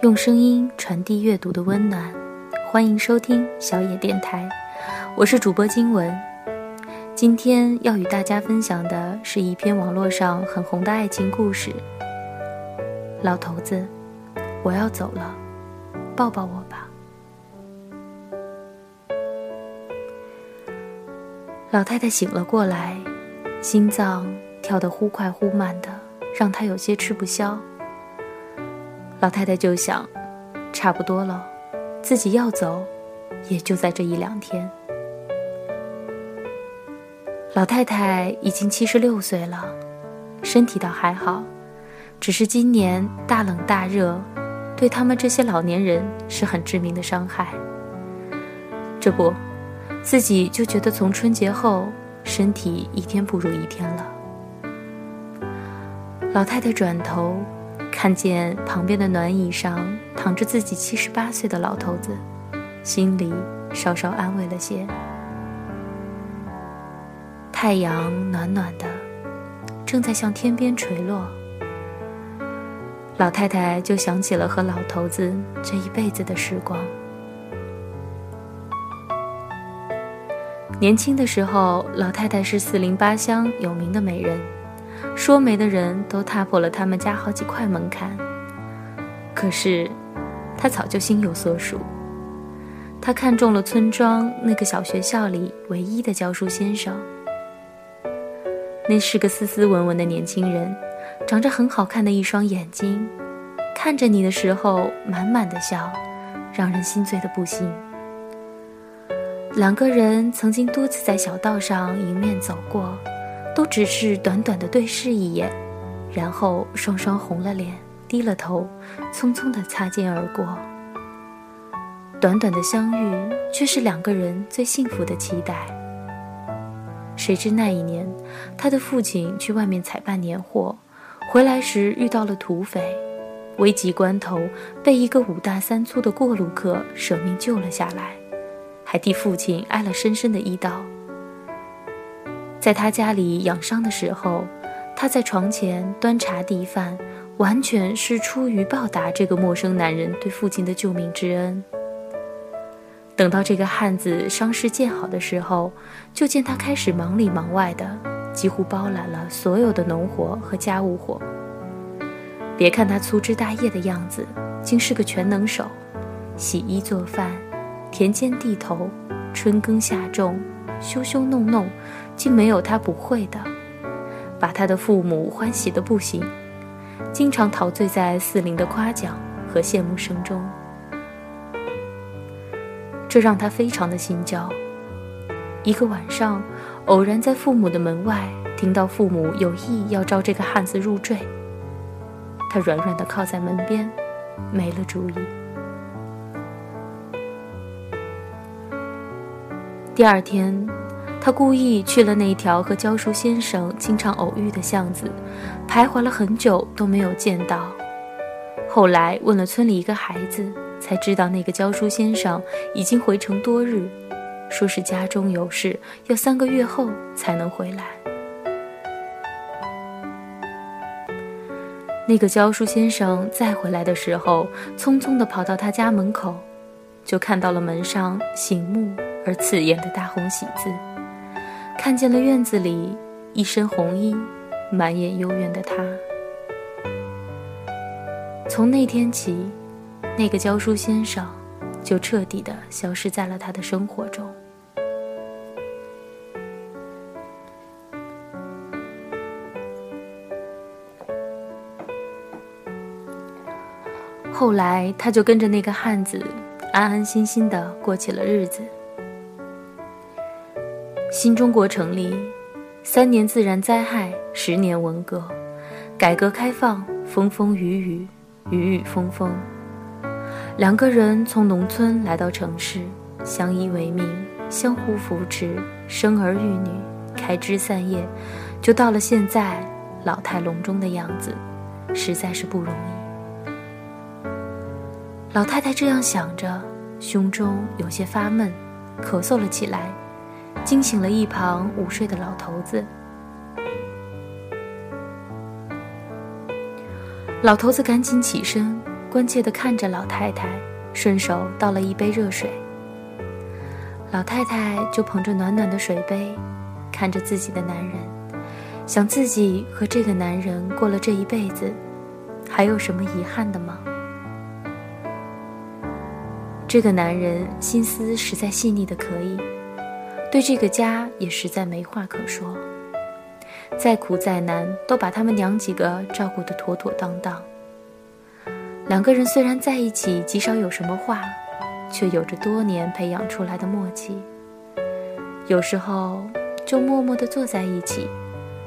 用声音传递阅读的温暖，欢迎收听小野电台，我是主播金文。今天要与大家分享的是一篇网络上很红的爱情故事。老头子，我要走了，抱抱我吧。老太太醒了过来，心脏跳得忽快忽慢的，让她有些吃不消。老太太就想，差不多了，自己要走，也就在这一两天。老太太已经七十六岁了，身体倒还好，只是今年大冷大热，对他们这些老年人是很致命的伤害。这不，自己就觉得从春节后，身体一天不如一天了。老太太转头。看见旁边的暖椅上躺着自己七十八岁的老头子，心里稍稍安慰了些。太阳暖暖的，正在向天边垂落。老太太就想起了和老头子这一辈子的时光。年轻的时候，老太太是四邻八乡有名的美人。说媒的人都踏破了他们家好几块门槛，可是，他早就心有所属。他看中了村庄那个小学校里唯一的教书先生。那是个斯斯文文的年轻人，长着很好看的一双眼睛，看着你的时候满满的笑，让人心醉的不行。两个人曾经多次在小道上迎面走过。都只是短短的对视一眼，然后双双红了脸，低了头，匆匆的擦肩而过。短短的相遇，却是两个人最幸福的期待。谁知那一年，他的父亲去外面采办年货，回来时遇到了土匪，危急关头被一个五大三粗的过路客舍命救了下来，还替父亲挨了深深的一刀。在他家里养伤的时候，他在床前端茶递饭，完全是出于报答这个陌生男人对父亲的救命之恩。等到这个汉子伤势见好的时候，就见他开始忙里忙外的，几乎包揽了所有的农活和家务活。别看他粗枝大叶的样子，竟是个全能手，洗衣做饭，田间地头，春耕夏种，修修弄弄。竟没有他不会的，把他的父母欢喜的不行，经常陶醉在四邻的夸奖和羡慕声中，这让他非常的心焦。一个晚上，偶然在父母的门外听到父母有意要招这个汉子入赘，他软软的靠在门边，没了主意。第二天。他故意去了那条和教书先生经常偶遇的巷子，徘徊了很久都没有见到。后来问了村里一个孩子，才知道那个教书先生已经回城多日，说是家中有事，要三个月后才能回来。那个教书先生再回来的时候，匆匆地跑到他家门口，就看到了门上醒目而刺眼的大红喜字。看见了院子里一身红衣、满眼幽怨的他。从那天起，那个教书先生就彻底的消失在了他的生活中。后来，他就跟着那个汉子，安安心心的过起了日子。新中国成立，三年自然灾害，十年文革，改革开放，风风雨雨，雨雨风风。两个人从农村来到城市，相依为命，相互扶持，生儿育女，开枝散叶，就到了现在老态龙钟的样子，实在是不容易。老太太这样想着，胸中有些发闷，咳嗽了起来。惊醒了一旁午睡的老头子。老头子赶紧起身，关切地看着老太太，顺手倒了一杯热水。老太太就捧着暖暖的水杯，看着自己的男人，想自己和这个男人过了这一辈子，还有什么遗憾的吗？这个男人心思实在细腻的可以，对这个家也实在没话可说。再苦再难，都把他们娘几个照顾得妥妥当当。两个人虽然在一起极少有什么话。却有着多年培养出来的默契。有时候就默默地坐在一起，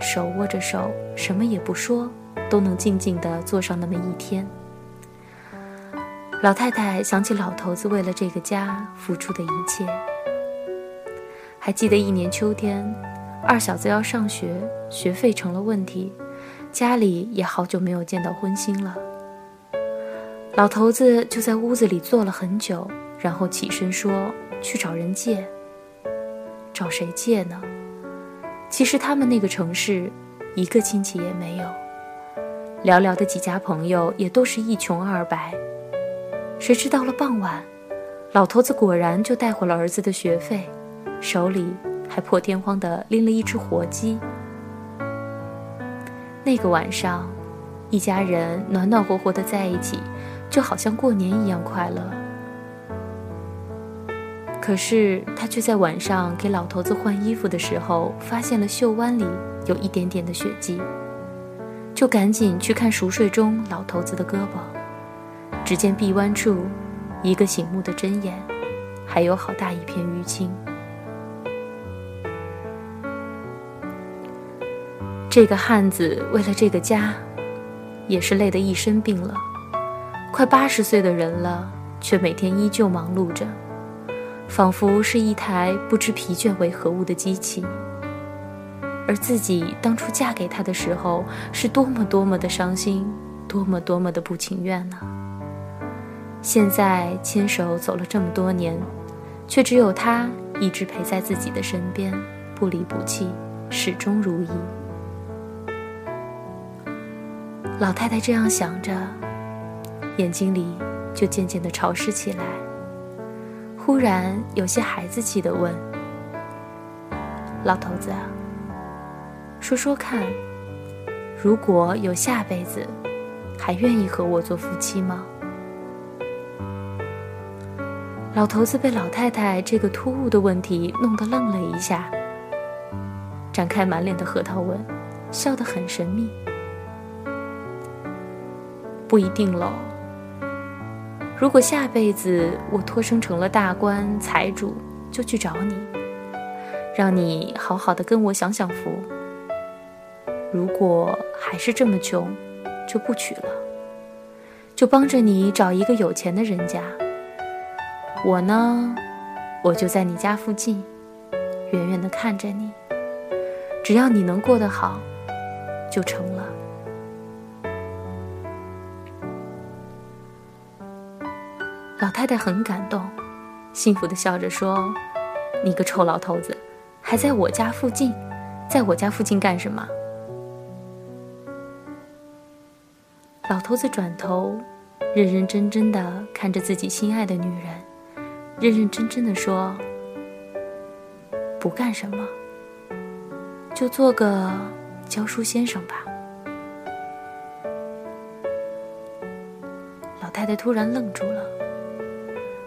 手握着手，什么也不说，都能静静地坐上那么一天。老太太想起老头子为了这个家付出的一切，还记得一年秋天，二小子要上学，学费成了问题，家里也好久没有见到荤腥了。老头子就在屋子里坐了很久。然后起身说：“去找人借。找谁借呢？其实他们那个城市，一个亲戚也没有，寥寥的几家朋友也都是一穷二白。谁知到了傍晚，老头子果然就带回了儿子的学费，手里还破天荒地拎了一只活鸡。那个晚上，一家人暖暖和和的在一起，就好像过年一样快乐。”可是他却在晚上给老头子换衣服的时候，发现了袖弯里有一点点的血迹，就赶紧去看熟睡中老头子的胳膊，只见臂弯处一个醒目的针眼，还有好大一片淤青。这个汉子为了这个家，也是累得一身病了，快八十岁的人了，却每天依旧忙碌着。仿佛是一台不知疲倦为何物的机器，而自己当初嫁给他的时候，是多么多么的伤心，多么多么的不情愿呢？现在牵手走了这么多年，却只有他一直陪在自己的身边，不离不弃，始终如一。老太太这样想着，眼睛里就渐渐的潮湿起来。忽然有些孩子气地问：“老头子，说说看，如果有下辈子，还愿意和我做夫妻吗？”老头子被老太太这个突兀的问题弄得愣了一下，展开满脸的核桃纹，笑得很神秘：“不一定喽。”如果下辈子我托生成了大官财主，就去找你，让你好好的跟我享享福。如果还是这么穷，就不娶了，就帮着你找一个有钱的人家。我呢，我就在你家附近，远远的看着你，只要你能过得好，就成了。老太太很感动，幸福的笑着说：“你个臭老头子，还在我家附近，在我家附近干什么？”老头子转头，认认真真的看着自己心爱的女人，认认真真的说：“不干什么，就做个教书先生吧。”老太太突然愣住了。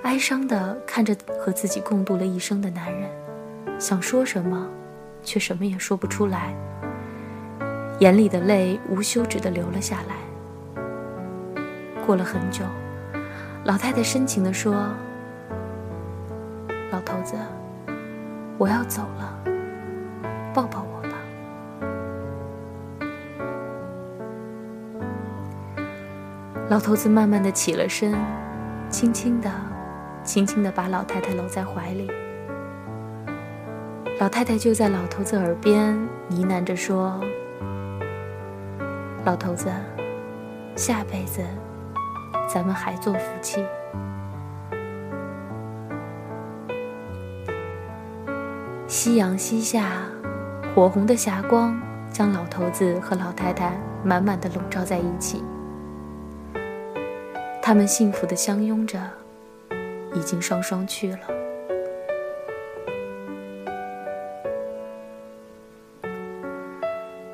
哀伤的看着和自己共度了一生的男人，想说什么，却什么也说不出来。眼里的泪无休止的流了下来。过了很久，老太太深情的说：“老头子，我要走了，抱抱我吧。”老头子慢慢的起了身，轻轻的。轻轻地把老太太搂在怀里，老太太就在老头子耳边呢喃着说：“老头子，下辈子咱们还做夫妻。”夕阳西下，火红的霞光将老头子和老太太满满的笼罩在一起。他们幸福的相拥着，已经双双去了。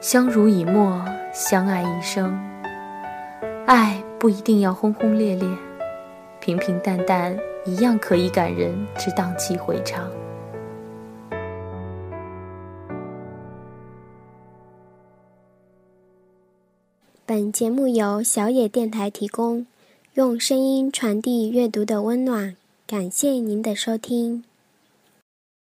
相濡以沫，相爱一生。爱不一定要轰轰烈烈，平平淡淡一样可以感人至荡气回肠。本节目由小野电台提供，用声音传递阅读的温暖。感谢您的收听。